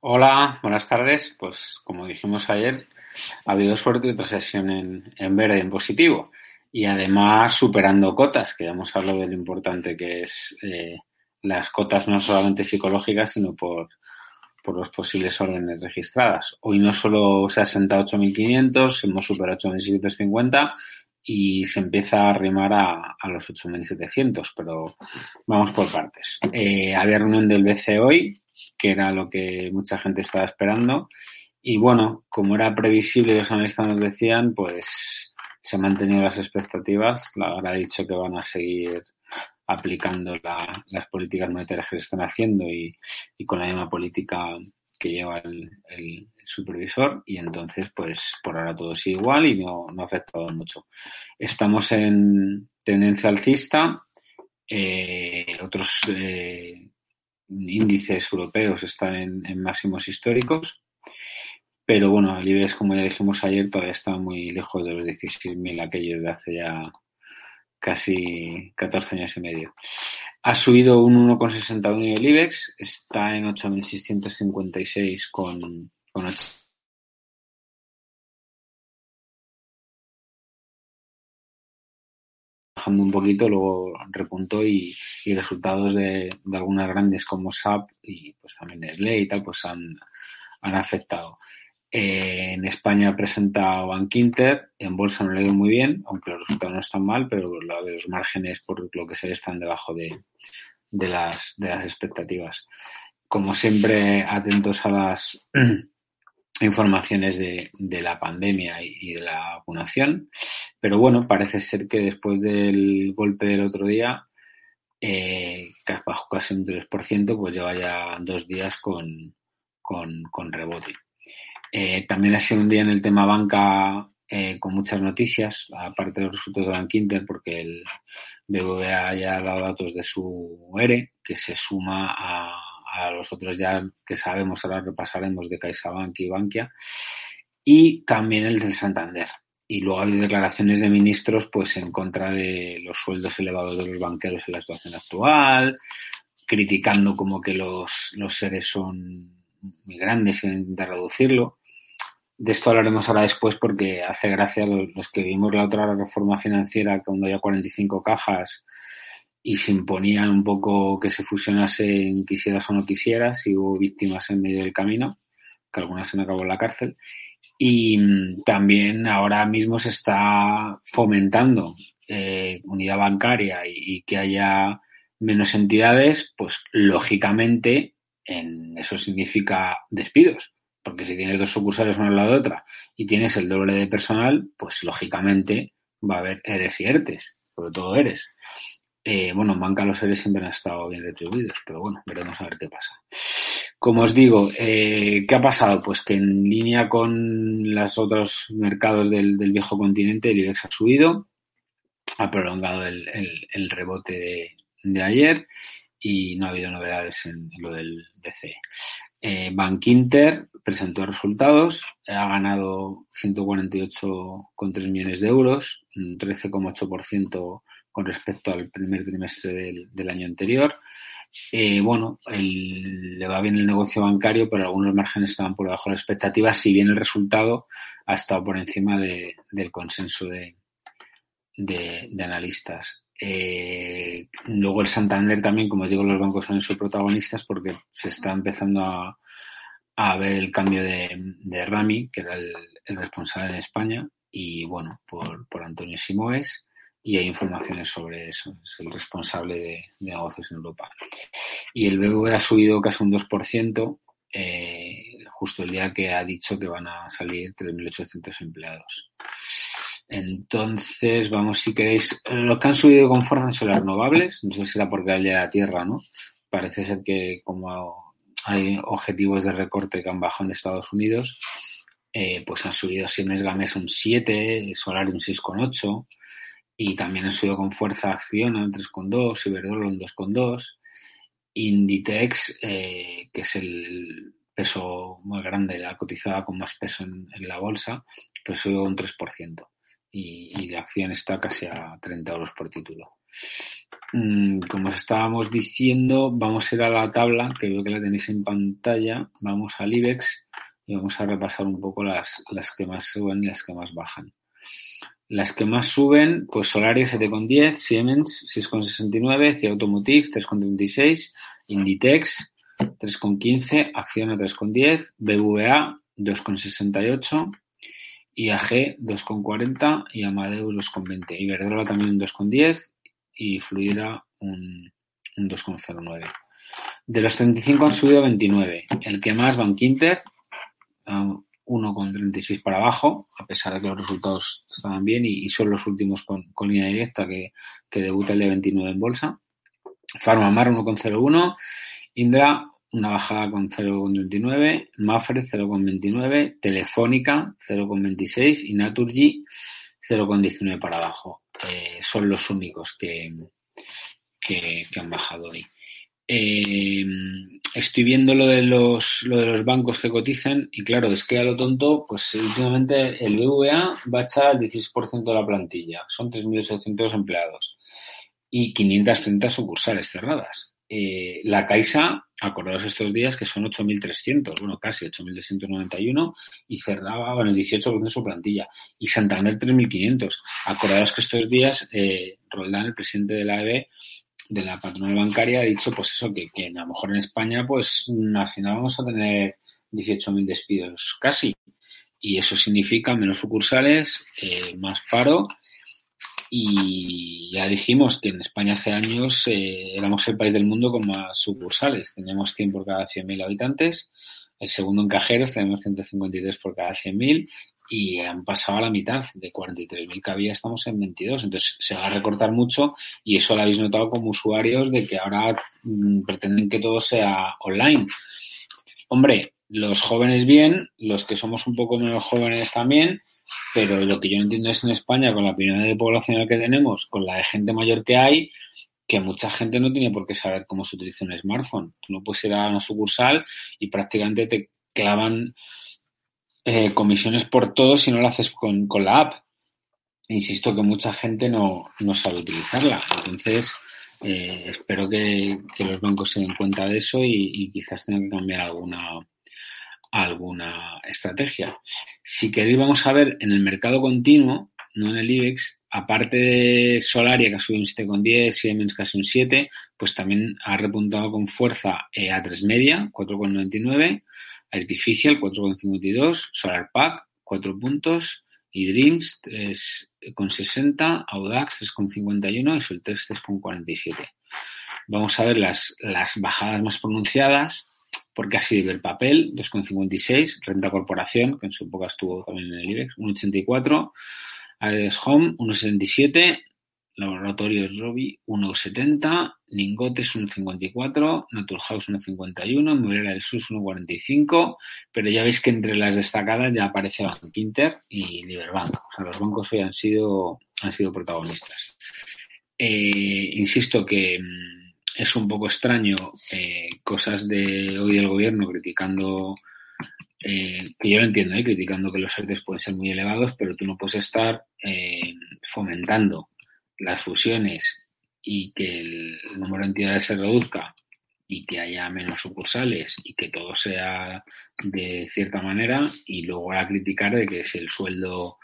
Hola, buenas tardes. Pues como dijimos ayer, ha habido suerte y otra sesión en, verde, en positivo. Y además superando cotas, que ya hemos hablado de lo importante que es eh, las cotas no solamente psicológicas, sino por, por los posibles órdenes registradas. Hoy no solo se ha sentado 8.500, hemos superado 8.650 y se empieza a arrimar a, a los 8.700, pero vamos por partes. Eh, había reunión del BCE hoy, que era lo que mucha gente estaba esperando. Y bueno, como era previsible los analistas nos decían, pues se han mantenido las expectativas. La ha dicho que van a seguir aplicando la, las políticas monetarias que se están haciendo y, y con la misma política que lleva el, el, supervisor y entonces pues por ahora todo sigue igual y no, no ha afectado mucho. Estamos en tendencia alcista, eh, otros eh, índices europeos están en, en, máximos históricos, pero bueno, el IBEX, como ya dijimos ayer, todavía está muy lejos de los 16.000 aquellos de hace ya casi 14 años y medio. Ha subido un 1,61 el IBEX, está en 8.656 con, con 8. Un poquito, luego repuntó y, y resultados de, de, algunas grandes como SAP y pues también Nestlé y tal, pues han, han afectado. Eh, en España ha presentado Bankinter, en bolsa no le ha ido muy bien, aunque los resultados no están mal, pero los márgenes por lo que se ve están debajo de, de, las, de las expectativas. Como siempre, atentos a las informaciones de, de la pandemia y, de la vacunación. Pero bueno, parece ser que después del golpe del otro día, eh, bajo casi un 3%, pues lleva ya dos días con, con, con rebote. Eh, también ha sido un día en el tema banca eh, con muchas noticias, aparte de los resultados de Bank Inter, porque el BBVA ya ha dado datos de su ERE, que se suma a, a los otros ya que sabemos, ahora repasaremos de CaixaBank y Bankia, y también el del Santander. Y luego ha habido declaraciones de ministros pues en contra de los sueldos elevados de los banqueros en la situación actual, criticando como que los, los seres son muy grandes y intentar reducirlo. De esto hablaremos ahora después porque hace gracia los, los que vimos la otra reforma financiera cuando había 45 cajas y se imponía un poco que se fusionasen quisieras o no quisieras y hubo víctimas en medio del camino, que algunas se han acabado en la cárcel. Y también ahora mismo se está fomentando eh, unidad bancaria y, y, que haya menos entidades, pues lógicamente en eso significa despidos. Porque si tienes dos sucursales una al lado de otra y tienes el doble de personal, pues lógicamente va a haber eres y ERTES, sobre todo eres. Eh, bueno, en banca los seres siempre han estado bien retribuidos, pero bueno, veremos a ver qué pasa. Como os digo, eh, ¿qué ha pasado? Pues que en línea con los otros mercados del, del viejo continente, el IBEX ha subido, ha prolongado el, el, el rebote de, de, ayer y no ha habido novedades en, lo del BCE. Eh, Bank Inter presentó resultados, ha ganado 148,3 millones de euros, un 13,8% con respecto al primer trimestre del, año anterior. Eh, bueno, le va bien el negocio bancario, pero algunos márgenes estaban por debajo de las expectativas, si bien el resultado ha estado por encima del consenso de, de analistas. Eh, luego el Santander también, como os digo, los bancos son sus protagonistas porque se está empezando a, ver el cambio de, de Rami, que era el, responsable en España, y bueno, por, por Antonio Simoes, y hay informaciones sobre eso, es el responsable de, negocios en Europa. Y el BBVA ha subido casi un 2%, eh, justo el día que ha dicho que van a salir 3.800 empleados. Entonces, vamos, si queréis, los que han subido con fuerza son las renovables, no sé si era porque hay la Tierra, ¿no? Parece ser que como hay objetivos de recorte que han bajado en Estados Unidos, eh, pues han subido Siemens Gamesa un 7, Solar un 6,8 y también han subido con fuerza Acciona un 3,2, Iberdrola un 2,2, Inditex, eh, que es el peso muy grande, la cotizada con más peso en, la bolsa, pues subió un 3% y, la acción está casi a 30 euros por título. Mm, como os estábamos diciendo, vamos a ir a la tabla, que veo que la tenéis en pantalla. Vamos al IBEX y vamos a repasar un poco las, las que más suben y las que más bajan. Las que más suben, pues Solaris 7,10, Siemens 6,69, CIA Automotive 3,36, Inditex 3,15, Acciona 3,10, BVA 2,68, IAG 2,40 y Amadeus 2,20. Iberdrola también un 2,10 y Fluidra un, 2,09. De los 35 han subido 29. El que más, Bankinter, 1,36 para abajo, a pesar de que los resultados estaban bien y, son los últimos con, línea directa que, que debuta el día 29 en bolsa. Farmamar 1,01. Indra una bajada con 0,29, Mafre 0,29, Telefónica 0,26 y Naturgy 0,19 para abajo. Eh, son los únicos que, que, han bajado hoy. Eh, estoy viendo lo de los lo de los bancos que cotizan y claro, es que a lo tonto, pues últimamente el BVA va a echar el 16% de la plantilla, son 3.800 empleados y 530 sucursales cerradas. Eh, la Caixa, acordados estos días que son 8.300, bueno, casi 8.291 y cerraba, bueno, el 18% de su plantilla. Y Santander 3.500. Acordados que estos días eh, Roldán, el presidente de la EB, de la patronal bancaria, ha dicho pues eso, que, que a lo mejor en España pues al final vamos a tener 18.000 despidos casi. Y eso significa menos sucursales, eh, más paro y ya dijimos que en España hace años eh, éramos el país del mundo con más sucursales. Teníamos 100 por cada 100.000 habitantes. El segundo en cajeros tenemos 153 por cada 100.000 y han pasado a la mitad. De 43.000 que había estamos en 22. Entonces se va a recortar mucho y eso lo habéis notado como usuarios de que ahora mm, pretenden que todo sea online. Hombre, los jóvenes bien, los que somos un poco menos jóvenes también, pero lo que yo entiendo es en España, con la opinión de población que tenemos, con la de gente mayor que hay, que mucha gente no tiene por qué saber cómo se utiliza un smartphone. Tú no puedes ir a una sucursal y prácticamente te clavan eh, comisiones por todo si no lo haces con, la app. Insisto que mucha gente no, sabe utilizarla. Entonces, eh, espero que, los bancos se den cuenta de eso y, quizás tengan que cambiar alguna, alguna estrategia. Si queréis, vamos a ver en el mercado continuo, no en el IBEX, aparte de Solaria, que ha subido un 7,10, Siemens casi un 7, pues también ha repuntado con fuerza eh, A3 Media, 4,99, Artificial, 4,52, SolarPack, 4 puntos, y Dreams 3,60, Audax 3,51 y Soltex 3,47. Vamos a ver las, las bajadas más pronunciadas porque ha sido el papel, 2,56, Renta Corporación, que en su época estuvo también en el IBEX, 1,84, Ares Home, 1,77, Laboratorios Robi, 1,70, Lingotes, 1,54, Naturhaus, 1,51, Muelera del Sus, 1,45, pero ya veis que entre las destacadas ya aparece Bank y Liberbank. O sea, los bancos hoy han sido, han sido protagonistas. Eh, insisto que mm, es un poco extraño eh, cosas de hoy del gobierno criticando, eh, que yo lo entiendo, ¿eh? criticando que los ERTES pueden ser muy elevados, pero tú no puedes estar fomentando las fusiones y que el número de entidades se reduzca y que haya menos sucursales y que todo sea de cierta manera y luego a criticar de que si el sueldo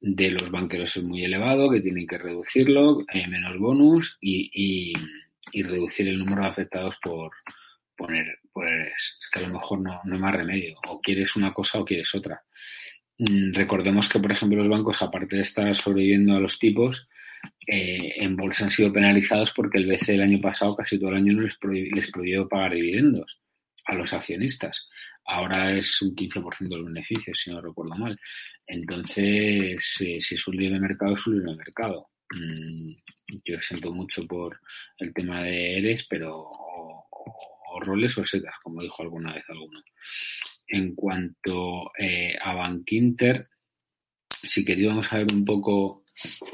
de los banqueros es muy elevado, que tienen que reducirlo, eh, menos bonus y, y, reducir el número de afectados por poner, poner es que a lo mejor no, no hay más remedio, o quieres una cosa o quieres otra. Mm, recordemos que, por ejemplo, los bancos, aparte de estar sobreviviendo a los tipos, eh, en bolsa han sido penalizados porque el BCE el año pasado, casi todo el año, no les, prohibió, les prohibió pagar dividendos a los accionistas. Ahora es un 15% de los beneficios, si no recuerdo mal. Entonces, eh, si es un libre mercado, es un libre mercado. Mm, yo siento mucho por el tema de ERES, pero o roles o setas, como dijo alguna vez alguno. En cuanto eh, a Bankinter, si queríamos saber un poco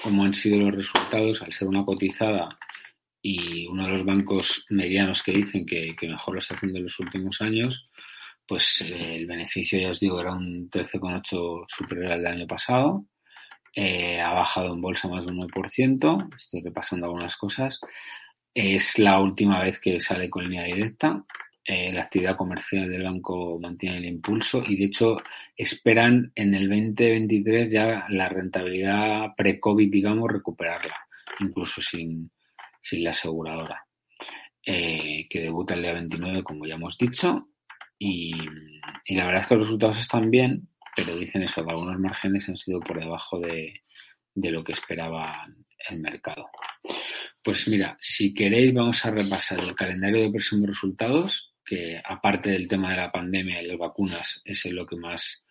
cómo han sido los resultados, al ser una cotizada y uno de los bancos medianos que dicen que, mejor lo está haciendo en los últimos años, pues eh, el beneficio, ya os digo, era un 13,8 superior al del año pasado. Eh, ha bajado en bolsa más de un 9%. Estoy repasando algunas cosas. Es la última vez que sale con línea directa. Eh, la actividad comercial del banco mantiene el impulso y de hecho esperan en el 2023 ya la rentabilidad pre-COVID, digamos, recuperarla, incluso sin, sin la aseguradora, eh, que debuta el día 29, como ya hemos dicho. Y, la verdad es que los resultados están bien, pero dicen eso, que algunos márgenes han sido por debajo de, de lo que esperaba el mercado. Pues mira, si queréis vamos a repasar el calendario de próximos resultados, que aparte del tema de la pandemia y las vacunas es en lo que más,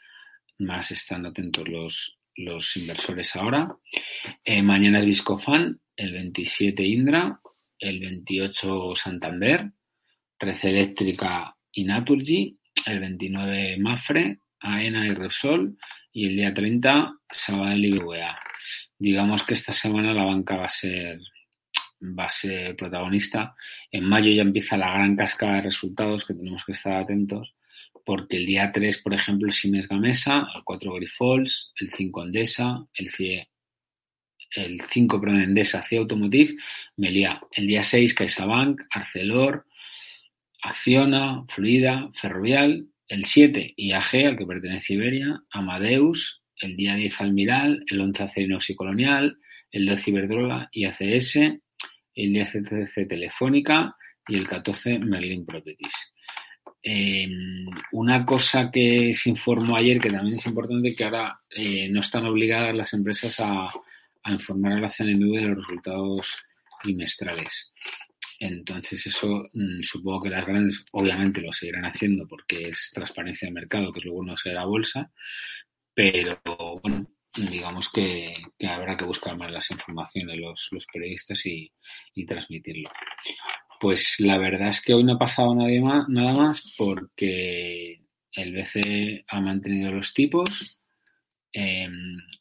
más están atentos los, los inversores ahora. Eh, mañana es Viscofan, el 27 Indra, el 28 Santander, Red Eléctrica y Naturgy, el 29 Mafre, AENA y Repsol y el día 30 Sabadell y BBVA. Digamos que esta semana la banca va a ser va a ser protagonista. En mayo ya empieza la gran cascada de resultados que tenemos que estar atentos porque el día 3, por ejemplo, Siemens Gamesa, el 4 Grifols, el 5 Endesa, el CIE el 5, perdón, Endesa, CIA Automotive, Melia. El día 6, CaixaBank, Arcelor, Acciona, Fluida, Ferrovial. El 7, IAG, al que pertenece Iberia, Amadeus. El día 10, Almiral. El 11, Acerinox y Colonial. El 12, Iberdrola y ACS. El 13, Telefónica. Y el 14, Merlin Properties. Eh, una cosa que se informó ayer, que también es importante, que ahora eh, no están obligadas las empresas a, informar a la CNMV de los resultados trimestrales. Entonces eso mmm, supongo que las grandes obviamente lo seguirán haciendo porque es transparencia de mercado, que es lo bueno de la bolsa, pero bueno, digamos que, habrá que buscar más las informaciones los, los periodistas y, y, transmitirlo. Pues la verdad es que hoy no ha pasado nadie más, nada más porque el BCE ha mantenido los tipos, eh,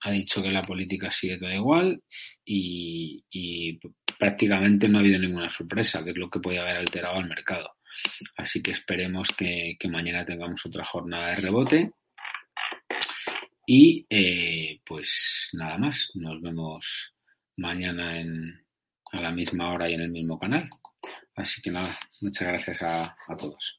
ha dicho que la política sigue toda igual y, y, prácticamente no ha habido ninguna sorpresa, que es lo que puede haber alterado al mercado. Así que esperemos que mañana tengamos otra jornada de rebote. Y eh, pues nada más, nos vemos mañana a la misma hora y en el mismo canal. Así que nada, muchas gracias a, a todos.